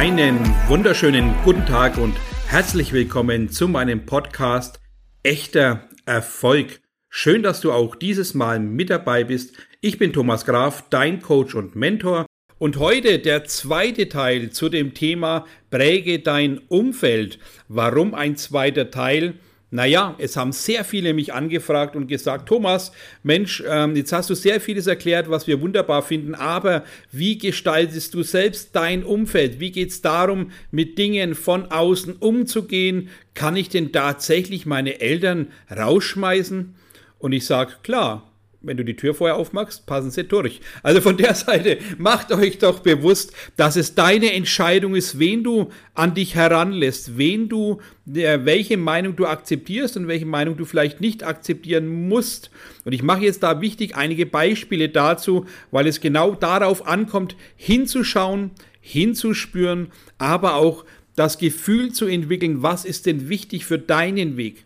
Einen wunderschönen guten Tag und herzlich willkommen zu meinem Podcast Echter Erfolg. Schön, dass du auch dieses Mal mit dabei bist. Ich bin Thomas Graf, dein Coach und Mentor. Und heute der zweite Teil zu dem Thema Präge dein Umfeld. Warum ein zweiter Teil? Naja, es haben sehr viele mich angefragt und gesagt, Thomas, Mensch, ähm, jetzt hast du sehr vieles erklärt, was wir wunderbar finden, aber wie gestaltest du selbst dein Umfeld? Wie geht es darum, mit Dingen von außen umzugehen? Kann ich denn tatsächlich meine Eltern rausschmeißen? Und ich sage, klar, wenn du die Tür vorher aufmachst, passen sie durch. Also von der Seite, macht euch doch bewusst, dass es deine Entscheidung ist, wen du an dich heranlässt, wen du, welche Meinung du akzeptierst und welche Meinung du vielleicht nicht akzeptieren musst. Und ich mache jetzt da wichtig einige Beispiele dazu, weil es genau darauf ankommt, hinzuschauen, hinzuspüren, aber auch das Gefühl zu entwickeln, was ist denn wichtig für deinen Weg.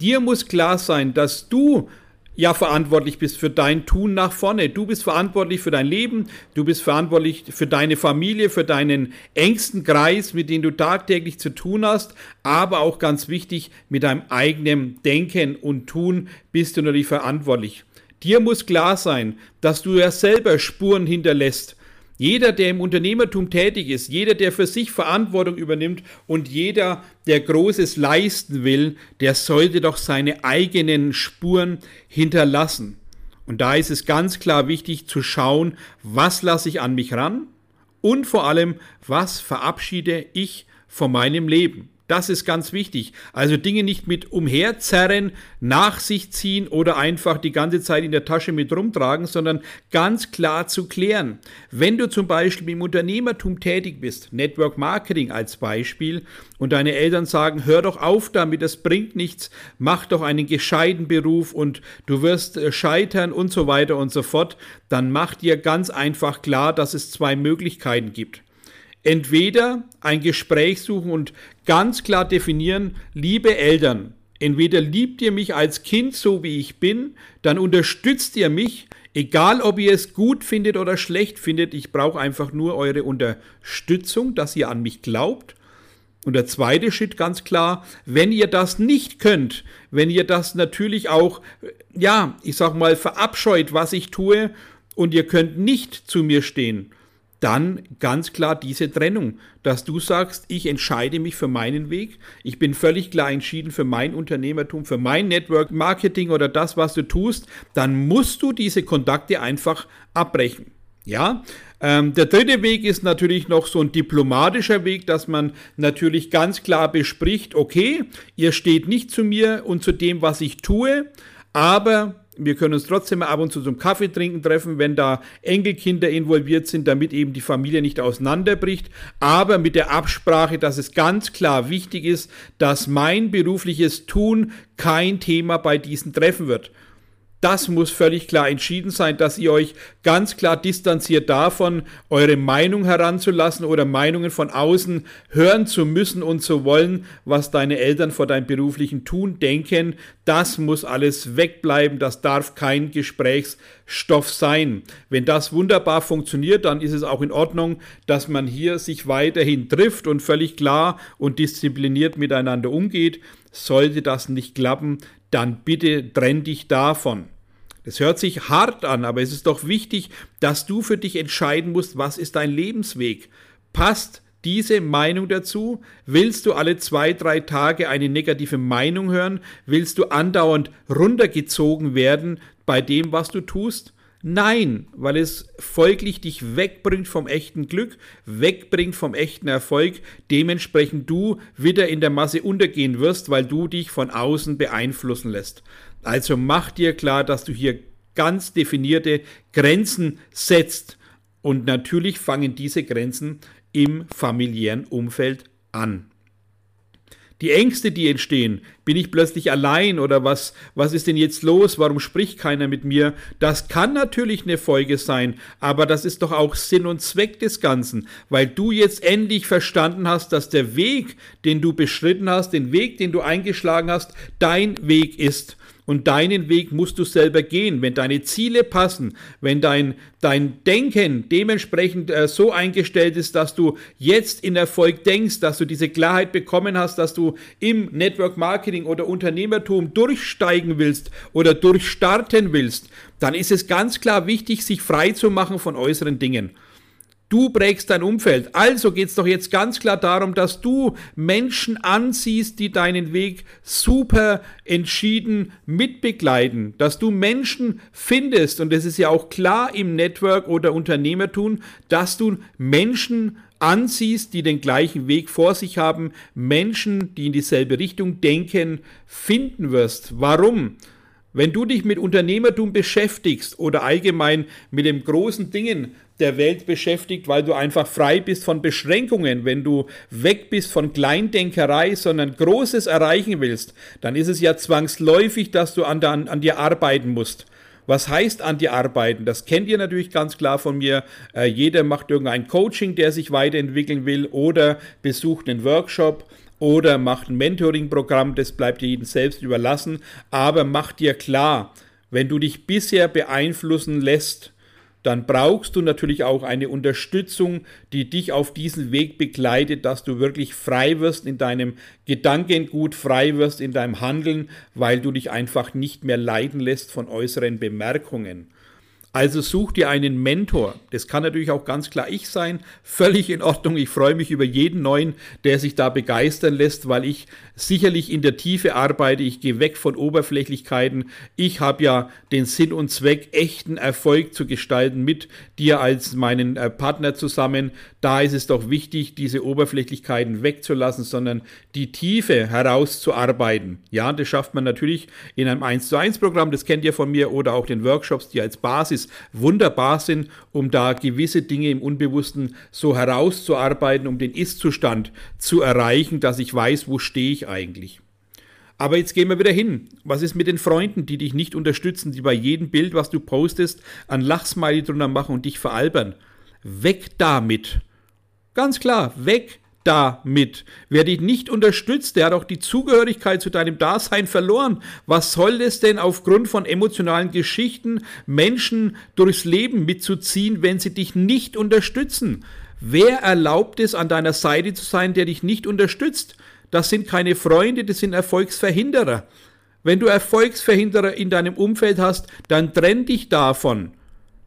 Dir muss klar sein, dass du ja verantwortlich bist für dein Tun nach vorne. Du bist verantwortlich für dein Leben, du bist verantwortlich für deine Familie, für deinen engsten Kreis, mit dem du tagtäglich zu tun hast, aber auch ganz wichtig, mit deinem eigenen Denken und Tun bist du natürlich verantwortlich. Dir muss klar sein, dass du ja selber Spuren hinterlässt jeder, der im Unternehmertum tätig ist, jeder, der für sich Verantwortung übernimmt und jeder, der Großes leisten will, der sollte doch seine eigenen Spuren hinterlassen. Und da ist es ganz klar wichtig zu schauen, was lasse ich an mich ran und vor allem, was verabschiede ich von meinem Leben. Das ist ganz wichtig. Also Dinge nicht mit umherzerren, nach sich ziehen oder einfach die ganze Zeit in der Tasche mit rumtragen, sondern ganz klar zu klären. Wenn du zum Beispiel im Unternehmertum tätig bist, Network Marketing als Beispiel, und deine Eltern sagen, hör doch auf damit, das bringt nichts, mach doch einen gescheiten Beruf und du wirst äh, scheitern und so weiter und so fort, dann mach dir ganz einfach klar, dass es zwei Möglichkeiten gibt entweder ein Gespräch suchen und ganz klar definieren, liebe Eltern, entweder liebt ihr mich als Kind so wie ich bin, dann unterstützt ihr mich, egal ob ihr es gut findet oder schlecht findet, ich brauche einfach nur eure Unterstützung, dass ihr an mich glaubt. Und der zweite Schritt ganz klar, wenn ihr das nicht könnt, wenn ihr das natürlich auch, ja, ich sag mal, verabscheut, was ich tue, und ihr könnt nicht zu mir stehen, dann ganz klar diese Trennung, dass du sagst, ich entscheide mich für meinen Weg, ich bin völlig klar entschieden für mein Unternehmertum, für mein Network Marketing oder das, was du tust, dann musst du diese Kontakte einfach abbrechen. Ja, ähm, der dritte Weg ist natürlich noch so ein diplomatischer Weg, dass man natürlich ganz klar bespricht, okay, ihr steht nicht zu mir und zu dem, was ich tue, aber wir können uns trotzdem ab und zu zum Kaffee trinken treffen, wenn da Enkelkinder involviert sind, damit eben die Familie nicht auseinanderbricht. Aber mit der Absprache, dass es ganz klar wichtig ist, dass mein berufliches Tun kein Thema bei diesen Treffen wird. Das muss völlig klar entschieden sein, dass ihr euch ganz klar distanziert davon, eure Meinung heranzulassen oder Meinungen von außen hören zu müssen und zu wollen, was deine Eltern vor deinem beruflichen Tun denken. Das muss alles wegbleiben, das darf kein Gesprächsstoff sein. Wenn das wunderbar funktioniert, dann ist es auch in Ordnung, dass man hier sich weiterhin trifft und völlig klar und diszipliniert miteinander umgeht. Sollte das nicht klappen, dann bitte trenn dich davon. Das hört sich hart an, aber es ist doch wichtig, dass du für dich entscheiden musst, was ist dein Lebensweg. Passt diese Meinung dazu? Willst du alle zwei, drei Tage eine negative Meinung hören? Willst du andauernd runtergezogen werden bei dem, was du tust? Nein, weil es folglich dich wegbringt vom echten Glück, wegbringt vom echten Erfolg, dementsprechend du wieder in der Masse untergehen wirst, weil du dich von außen beeinflussen lässt. Also mach dir klar, dass du hier ganz definierte Grenzen setzt. Und natürlich fangen diese Grenzen im familiären Umfeld an. Die Ängste, die entstehen, bin ich plötzlich allein oder was, was ist denn jetzt los? Warum spricht keiner mit mir? Das kann natürlich eine Folge sein, aber das ist doch auch Sinn und Zweck des Ganzen, weil du jetzt endlich verstanden hast, dass der Weg, den du beschritten hast, den Weg, den du eingeschlagen hast, dein Weg ist. Und deinen Weg musst du selber gehen. Wenn deine Ziele passen, wenn dein, dein Denken dementsprechend äh, so eingestellt ist, dass du jetzt in Erfolg denkst, dass du diese Klarheit bekommen hast, dass du im Network Marketing oder Unternehmertum durchsteigen willst oder durchstarten willst, dann ist es ganz klar wichtig, sich frei zu machen von äußeren Dingen. Du prägst dein Umfeld. Also geht es doch jetzt ganz klar darum, dass du Menschen anziehst, die deinen Weg super entschieden mitbegleiten. Dass du Menschen findest, und das ist ja auch klar im Network oder Unternehmertum, dass du Menschen anziehst, die den gleichen Weg vor sich haben, Menschen, die in dieselbe Richtung denken, finden wirst. Warum? Wenn du dich mit Unternehmertum beschäftigst oder allgemein mit den großen Dingen der Welt beschäftigt, weil du einfach frei bist von Beschränkungen, wenn du weg bist von Kleindenkerei, sondern Großes erreichen willst, dann ist es ja zwangsläufig, dass du an, an, an dir arbeiten musst. Was heißt an dir arbeiten? Das kennt ihr natürlich ganz klar von mir. Äh, jeder macht irgendein Coaching, der sich weiterentwickeln will oder besucht einen Workshop oder macht ein Mentoring-Programm, das bleibt dir jedem selbst überlassen. Aber mach dir klar, wenn du dich bisher beeinflussen lässt, dann brauchst du natürlich auch eine Unterstützung, die dich auf diesen Weg begleitet, dass du wirklich frei wirst in deinem Gedankengut, frei wirst in deinem Handeln, weil du dich einfach nicht mehr leiden lässt von äußeren Bemerkungen. Also such dir einen Mentor. Das kann natürlich auch ganz klar ich sein. Völlig in Ordnung. Ich freue mich über jeden neuen, der sich da begeistern lässt, weil ich sicherlich in der Tiefe arbeite. Ich gehe weg von Oberflächlichkeiten. Ich habe ja den Sinn und Zweck, echten Erfolg zu gestalten mit dir als meinen äh, Partner zusammen. Da ist es doch wichtig, diese Oberflächlichkeiten wegzulassen, sondern die Tiefe herauszuarbeiten. Ja, das schafft man natürlich in einem 1 zu 1 Programm. Das kennt ihr von mir oder auch den Workshops, die als Basis Praxis wunderbar sind, um da gewisse Dinge im Unbewussten so herauszuarbeiten, um den Ist-Zustand zu erreichen, dass ich weiß, wo stehe ich eigentlich. Aber jetzt gehen wir wieder hin. Was ist mit den Freunden, die dich nicht unterstützen, die bei jedem Bild, was du postest, ein Lachsmiley drunter machen und dich veralbern? Weg damit. Ganz klar, weg damit. Wer dich nicht unterstützt, der hat auch die Zugehörigkeit zu deinem Dasein verloren. Was soll es denn aufgrund von emotionalen Geschichten Menschen durchs Leben mitzuziehen, wenn sie dich nicht unterstützen? Wer erlaubt es, an deiner Seite zu sein, der dich nicht unterstützt? Das sind keine Freunde, das sind Erfolgsverhinderer. Wenn du Erfolgsverhinderer in deinem Umfeld hast, dann trenn dich davon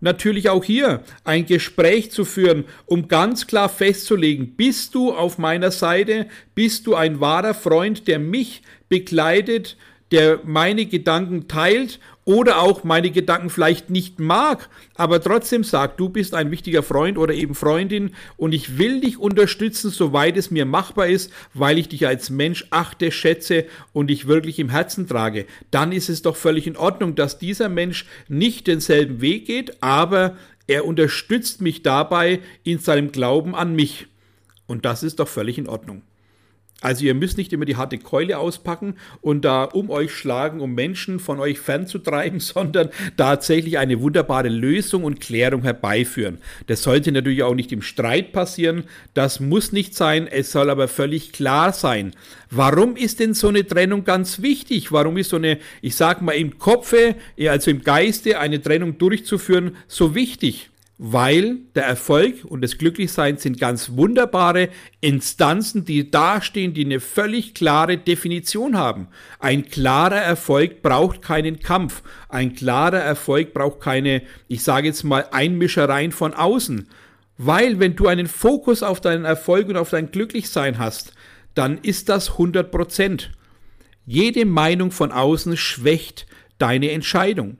natürlich auch hier ein Gespräch zu führen, um ganz klar festzulegen, bist du auf meiner Seite, bist du ein wahrer Freund, der mich begleitet, der meine Gedanken teilt oder auch meine Gedanken vielleicht nicht mag, aber trotzdem sagt, du bist ein wichtiger Freund oder eben Freundin und ich will dich unterstützen, soweit es mir machbar ist, weil ich dich als Mensch achte, schätze und dich wirklich im Herzen trage, dann ist es doch völlig in Ordnung, dass dieser Mensch nicht denselben Weg geht, aber er unterstützt mich dabei in seinem Glauben an mich. Und das ist doch völlig in Ordnung. Also ihr müsst nicht immer die harte Keule auspacken und da um euch schlagen, um Menschen von euch fernzutreiben, sondern tatsächlich eine wunderbare Lösung und Klärung herbeiführen. Das sollte natürlich auch nicht im Streit passieren, das muss nicht sein, es soll aber völlig klar sein. Warum ist denn so eine Trennung ganz wichtig? Warum ist so eine, ich sag mal im Kopfe, also im Geiste eine Trennung durchzuführen so wichtig? Weil der Erfolg und das Glücklichsein sind ganz wunderbare Instanzen, die dastehen, die eine völlig klare Definition haben. Ein klarer Erfolg braucht keinen Kampf. Ein klarer Erfolg braucht keine, ich sage jetzt mal, Einmischereien von außen. Weil wenn du einen Fokus auf deinen Erfolg und auf dein Glücklichsein hast, dann ist das 100 Prozent. Jede Meinung von außen schwächt deine Entscheidung.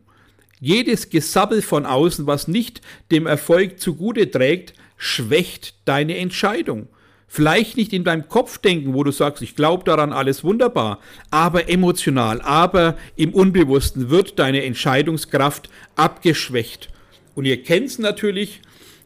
Jedes Gesabbel von außen, was nicht dem Erfolg zugute trägt, schwächt deine Entscheidung. Vielleicht nicht in deinem Kopf denken, wo du sagst, ich glaube daran, alles wunderbar, aber emotional, aber im Unbewussten wird deine Entscheidungskraft abgeschwächt. Und ihr kennt es natürlich,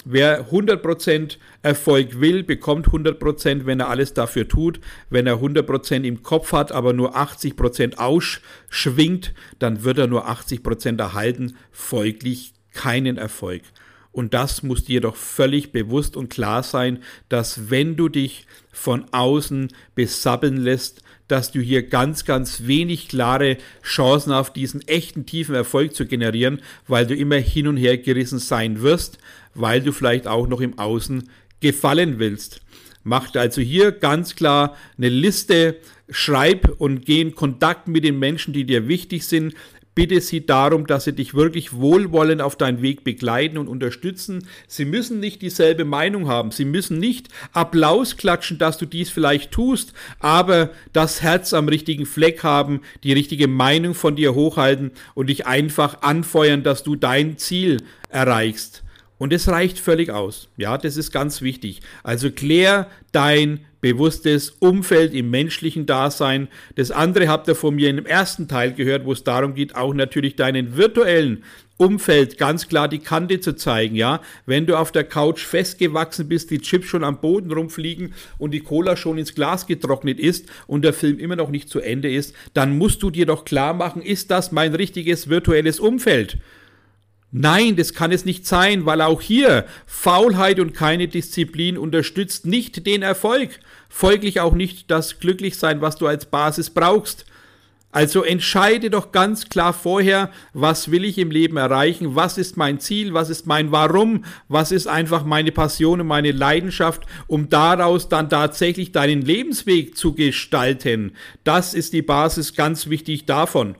Wer 100% Erfolg will, bekommt 100%, wenn er alles dafür tut. Wenn er 100% im Kopf hat, aber nur 80% ausschwingt, dann wird er nur 80% erhalten, folglich keinen Erfolg. Und das muss dir doch völlig bewusst und klar sein, dass wenn du dich von außen besabbeln lässt, dass du hier ganz, ganz wenig klare Chancen auf diesen echten tiefen Erfolg zu generieren, weil du immer hin und her gerissen sein wirst, weil du vielleicht auch noch im Außen gefallen willst. Mach also hier ganz klar eine Liste, schreib und geh in Kontakt mit den Menschen, die dir wichtig sind, bitte sie darum, dass sie dich wirklich wohlwollend auf deinen Weg begleiten und unterstützen. Sie müssen nicht dieselbe Meinung haben. Sie müssen nicht Applaus klatschen, dass du dies vielleicht tust, aber das Herz am richtigen Fleck haben, die richtige Meinung von dir hochhalten und dich einfach anfeuern, dass du dein Ziel erreichst. Und es reicht völlig aus. Ja, das ist ganz wichtig. Also klär dein bewusstes Umfeld im menschlichen Dasein. Das andere habt ihr von mir dem ersten Teil gehört, wo es darum geht, auch natürlich deinen virtuellen Umfeld ganz klar die Kante zu zeigen, ja. Wenn du auf der Couch festgewachsen bist, die Chips schon am Boden rumfliegen und die Cola schon ins Glas getrocknet ist und der Film immer noch nicht zu Ende ist, dann musst du dir doch klar machen, ist das mein richtiges virtuelles Umfeld? Nein, das kann es nicht sein, weil auch hier Faulheit und keine Disziplin unterstützt nicht den Erfolg, folglich auch nicht das Glücklichsein, was du als Basis brauchst. Also entscheide doch ganz klar vorher, was will ich im Leben erreichen, was ist mein Ziel, was ist mein Warum, was ist einfach meine Passion und meine Leidenschaft, um daraus dann tatsächlich deinen Lebensweg zu gestalten. Das ist die Basis ganz wichtig davon.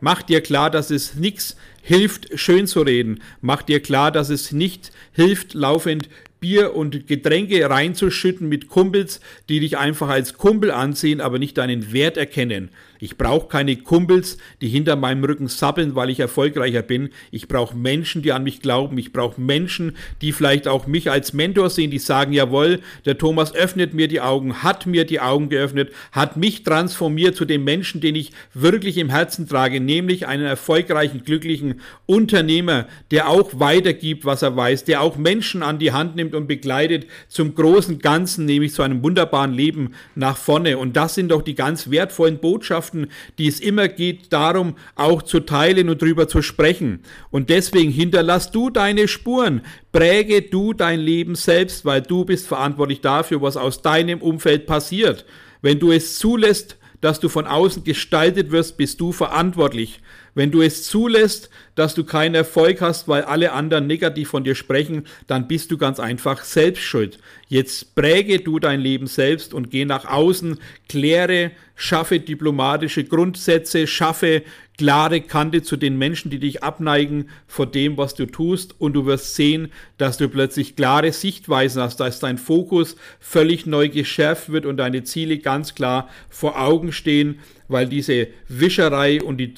Mach dir klar, dass es nichts hilft, schön zu reden. Mach dir klar, dass es nicht hilft, laufend Bier und Getränke reinzuschütten mit Kumpels, die dich einfach als Kumpel ansehen, aber nicht deinen Wert erkennen. Ich brauche keine Kumpels, die hinter meinem Rücken sappeln, weil ich erfolgreicher bin. Ich brauche Menschen, die an mich glauben. Ich brauche Menschen, die vielleicht auch mich als Mentor sehen, die sagen, jawohl, der Thomas öffnet mir die Augen, hat mir die Augen geöffnet, hat mich transformiert zu dem Menschen, den ich wirklich im Herzen trage, nämlich einen erfolgreichen, glücklichen Unternehmer, der auch weitergibt, was er weiß, der auch Menschen an die Hand nimmt und begleitet zum großen Ganzen, nämlich zu einem wunderbaren Leben nach vorne. Und das sind doch die ganz wertvollen Botschaften, Botschaften, die es immer geht, darum auch zu teilen und drüber zu sprechen. Und deswegen hinterlass du deine Spuren, präge du dein Leben selbst, weil du bist verantwortlich dafür, was aus deinem Umfeld passiert. Wenn du es zulässt, dass du von außen gestaltet wirst, bist du verantwortlich. Wenn du es zulässt, dass du keinen Erfolg hast, weil alle anderen negativ von dir sprechen, dann bist du ganz einfach selbst schuld. Jetzt präge du dein Leben selbst und geh nach außen, kläre, schaffe diplomatische Grundsätze, schaffe klare Kante zu den Menschen, die dich abneigen vor dem, was du tust und du wirst sehen, dass du plötzlich klare Sichtweisen hast, dass dein Fokus völlig neu geschärft wird und deine Ziele ganz klar vor Augen stehen, weil diese Wischerei und die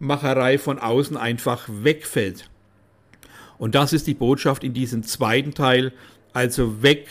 Trübmacherei von außen einfach wegfällt. Und das ist die Botschaft in diesem zweiten Teil, also weg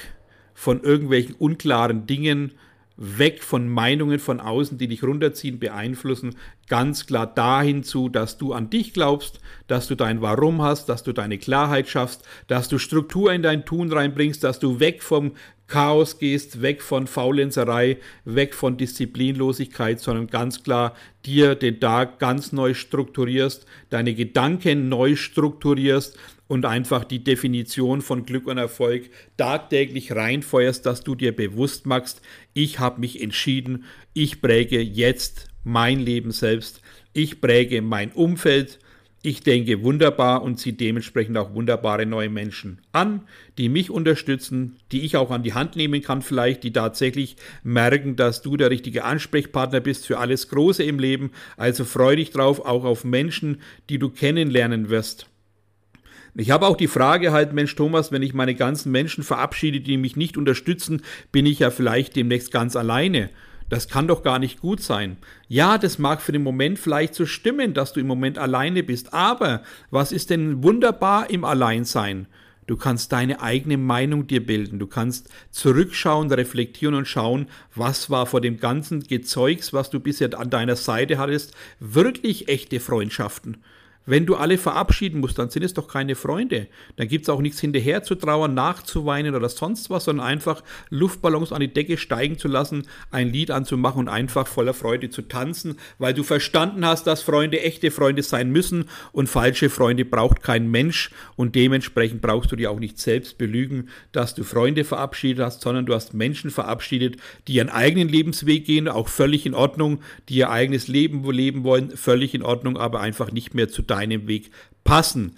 von irgendwelchen unklaren Dingen, weg von Meinungen von außen, die dich runterziehen, beeinflussen, ganz klar dahin zu, dass du an dich glaubst, dass du dein Warum hast, dass du deine Klarheit schaffst, dass du Struktur in dein Tun reinbringst, dass du weg vom Chaos gehst, weg von Faulenzerei, weg von Disziplinlosigkeit, sondern ganz klar dir den Tag ganz neu strukturierst, deine Gedanken neu strukturierst, und einfach die Definition von Glück und Erfolg tagtäglich reinfeuerst, dass du dir bewusst machst, ich habe mich entschieden, ich präge jetzt mein Leben selbst, ich präge mein Umfeld, ich denke wunderbar und ziehe dementsprechend auch wunderbare neue Menschen an, die mich unterstützen, die ich auch an die Hand nehmen kann, vielleicht, die tatsächlich merken, dass du der richtige Ansprechpartner bist für alles Große im Leben. Also freu dich drauf, auch auf Menschen, die du kennenlernen wirst. Ich habe auch die Frage halt, Mensch Thomas, wenn ich meine ganzen Menschen verabschiede, die mich nicht unterstützen, bin ich ja vielleicht demnächst ganz alleine. Das kann doch gar nicht gut sein. Ja, das mag für den Moment vielleicht so stimmen, dass du im Moment alleine bist, aber was ist denn wunderbar im Alleinsein? Du kannst deine eigene Meinung dir bilden. Du kannst zurückschauen, reflektieren und schauen, was war vor dem ganzen Gezeugs, was du bisher an deiner Seite hattest, wirklich echte Freundschaften. Wenn du alle verabschieden musst, dann sind es doch keine Freunde. Dann gibt es auch nichts hinterher zu trauern, nachzuweinen oder sonst was, sondern einfach Luftballons an die Decke steigen zu lassen, ein Lied anzumachen und einfach voller Freude zu tanzen, weil du verstanden hast, dass Freunde echte Freunde sein müssen und falsche Freunde braucht kein Mensch und dementsprechend brauchst du dir auch nicht selbst belügen, dass du Freunde verabschiedet hast, sondern du hast Menschen verabschiedet, die ihren eigenen Lebensweg gehen, auch völlig in Ordnung, die ihr eigenes Leben leben wollen, völlig in Ordnung, aber einfach nicht mehr zu deinem Weg passen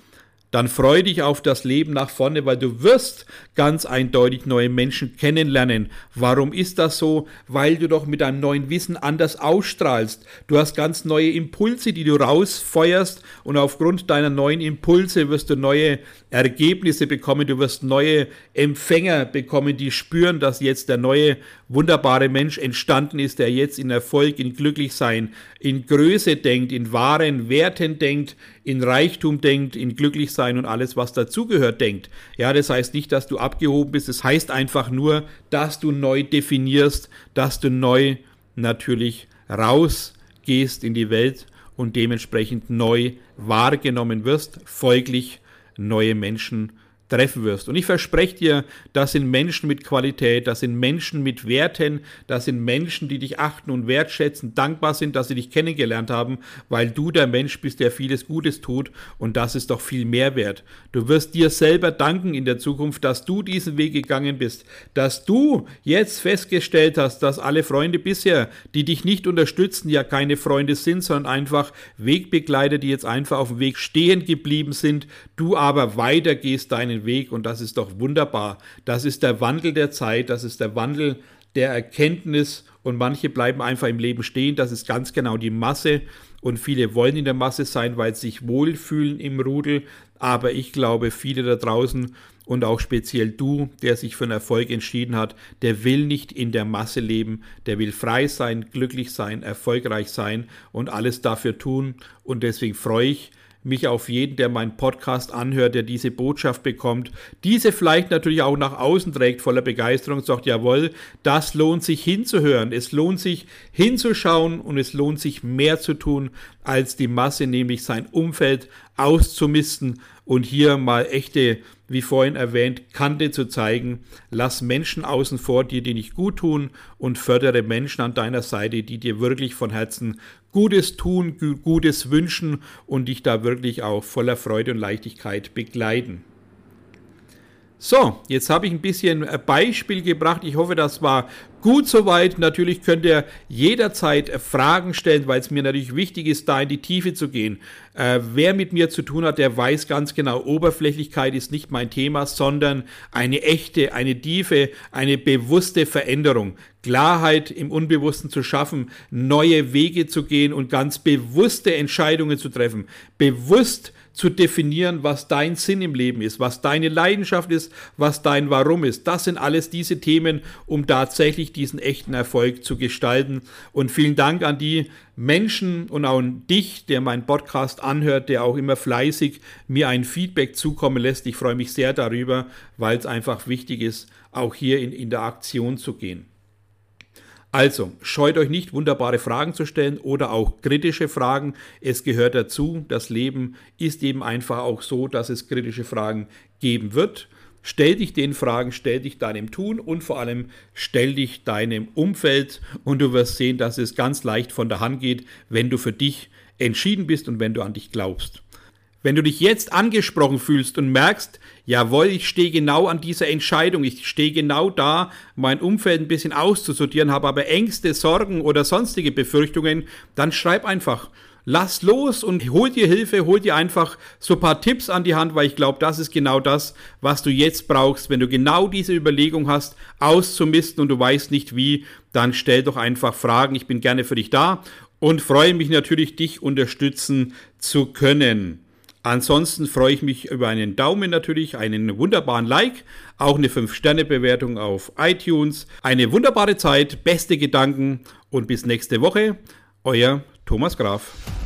dann freu dich auf das Leben nach vorne, weil du wirst ganz eindeutig neue Menschen kennenlernen. Warum ist das so? Weil du doch mit deinem neuen Wissen anders ausstrahlst. Du hast ganz neue Impulse, die du rausfeuerst und aufgrund deiner neuen Impulse wirst du neue Ergebnisse bekommen. Du wirst neue Empfänger bekommen, die spüren, dass jetzt der neue wunderbare Mensch entstanden ist, der jetzt in Erfolg, in Glücklichsein, in Größe denkt, in wahren Werten denkt, in Reichtum denkt, in Glücklichsein und alles, was dazugehört, denkt. Ja, das heißt nicht, dass du abgehoben bist, es das heißt einfach nur, dass du neu definierst, dass du neu natürlich rausgehst in die Welt und dementsprechend neu wahrgenommen wirst, folglich neue Menschen treffen wirst. Und ich verspreche dir, das sind Menschen mit Qualität, das sind Menschen mit Werten, das sind Menschen, die dich achten und wertschätzen, dankbar sind, dass sie dich kennengelernt haben, weil du der Mensch bist, der vieles Gutes tut und das ist doch viel mehr wert. Du wirst dir selber danken in der Zukunft, dass du diesen Weg gegangen bist, dass du jetzt festgestellt hast, dass alle Freunde bisher, die dich nicht unterstützen, ja keine Freunde sind, sondern einfach Wegbegleiter, die jetzt einfach auf dem Weg stehen geblieben sind, du aber weitergehst deinen Weg und das ist doch wunderbar. Das ist der Wandel der Zeit, das ist der Wandel der Erkenntnis und manche bleiben einfach im Leben stehen. Das ist ganz genau die Masse und viele wollen in der Masse sein, weil sie sich wohlfühlen im Rudel. Aber ich glaube, viele da draußen und auch speziell du, der sich für einen Erfolg entschieden hat, der will nicht in der Masse leben, der will frei sein, glücklich sein, erfolgreich sein und alles dafür tun. Und deswegen freue ich mich auf jeden, der meinen Podcast anhört, der diese Botschaft bekommt, diese vielleicht natürlich auch nach außen trägt, voller Begeisterung sagt, jawohl, das lohnt sich hinzuhören, es lohnt sich hinzuschauen und es lohnt sich mehr zu tun, als die Masse, nämlich sein Umfeld auszumisten und hier mal echte, wie vorhin erwähnt, Kante zu zeigen. Lass Menschen außen vor dir, die nicht gut tun und fördere Menschen an deiner Seite, die dir wirklich von Herzen Gutes tun, Gutes wünschen und dich da wirklich auch voller Freude und Leichtigkeit begleiten. So, jetzt habe ich ein bisschen Beispiel gebracht. Ich hoffe, das war gut soweit. Natürlich könnt ihr jederzeit Fragen stellen, weil es mir natürlich wichtig ist, da in die Tiefe zu gehen. Äh, wer mit mir zu tun hat, der weiß ganz genau, Oberflächlichkeit ist nicht mein Thema, sondern eine echte, eine tiefe, eine bewusste Veränderung. Klarheit im Unbewussten zu schaffen, neue Wege zu gehen und ganz bewusste Entscheidungen zu treffen. Bewusst zu definieren, was dein Sinn im Leben ist, was deine Leidenschaft ist, was dein Warum ist. Das sind alles diese Themen, um tatsächlich diesen echten Erfolg zu gestalten. Und vielen Dank an die Menschen und auch an dich, der meinen Podcast anhört, der auch immer fleißig mir ein Feedback zukommen lässt. Ich freue mich sehr darüber, weil es einfach wichtig ist, auch hier in Interaktion zu gehen. Also, scheut euch nicht, wunderbare Fragen zu stellen oder auch kritische Fragen. Es gehört dazu. Das Leben ist eben einfach auch so, dass es kritische Fragen geben wird. Stell dich den Fragen, stell dich deinem Tun und vor allem stell dich deinem Umfeld und du wirst sehen, dass es ganz leicht von der Hand geht, wenn du für dich entschieden bist und wenn du an dich glaubst. Wenn du dich jetzt angesprochen fühlst und merkst, jawohl, ich stehe genau an dieser Entscheidung, ich stehe genau da, mein Umfeld ein bisschen auszusortieren, habe aber Ängste, Sorgen oder sonstige Befürchtungen, dann schreib einfach. Lass los und hol dir Hilfe, hol dir einfach so ein paar Tipps an die Hand, weil ich glaube, das ist genau das, was du jetzt brauchst. Wenn du genau diese Überlegung hast, auszumisten und du weißt nicht wie, dann stell doch einfach Fragen. Ich bin gerne für dich da und freue mich natürlich, dich unterstützen zu können. Ansonsten freue ich mich über einen Daumen natürlich, einen wunderbaren Like, auch eine 5-Sterne-Bewertung auf iTunes. Eine wunderbare Zeit, beste Gedanken und bis nächste Woche. Euer Thomas Graf.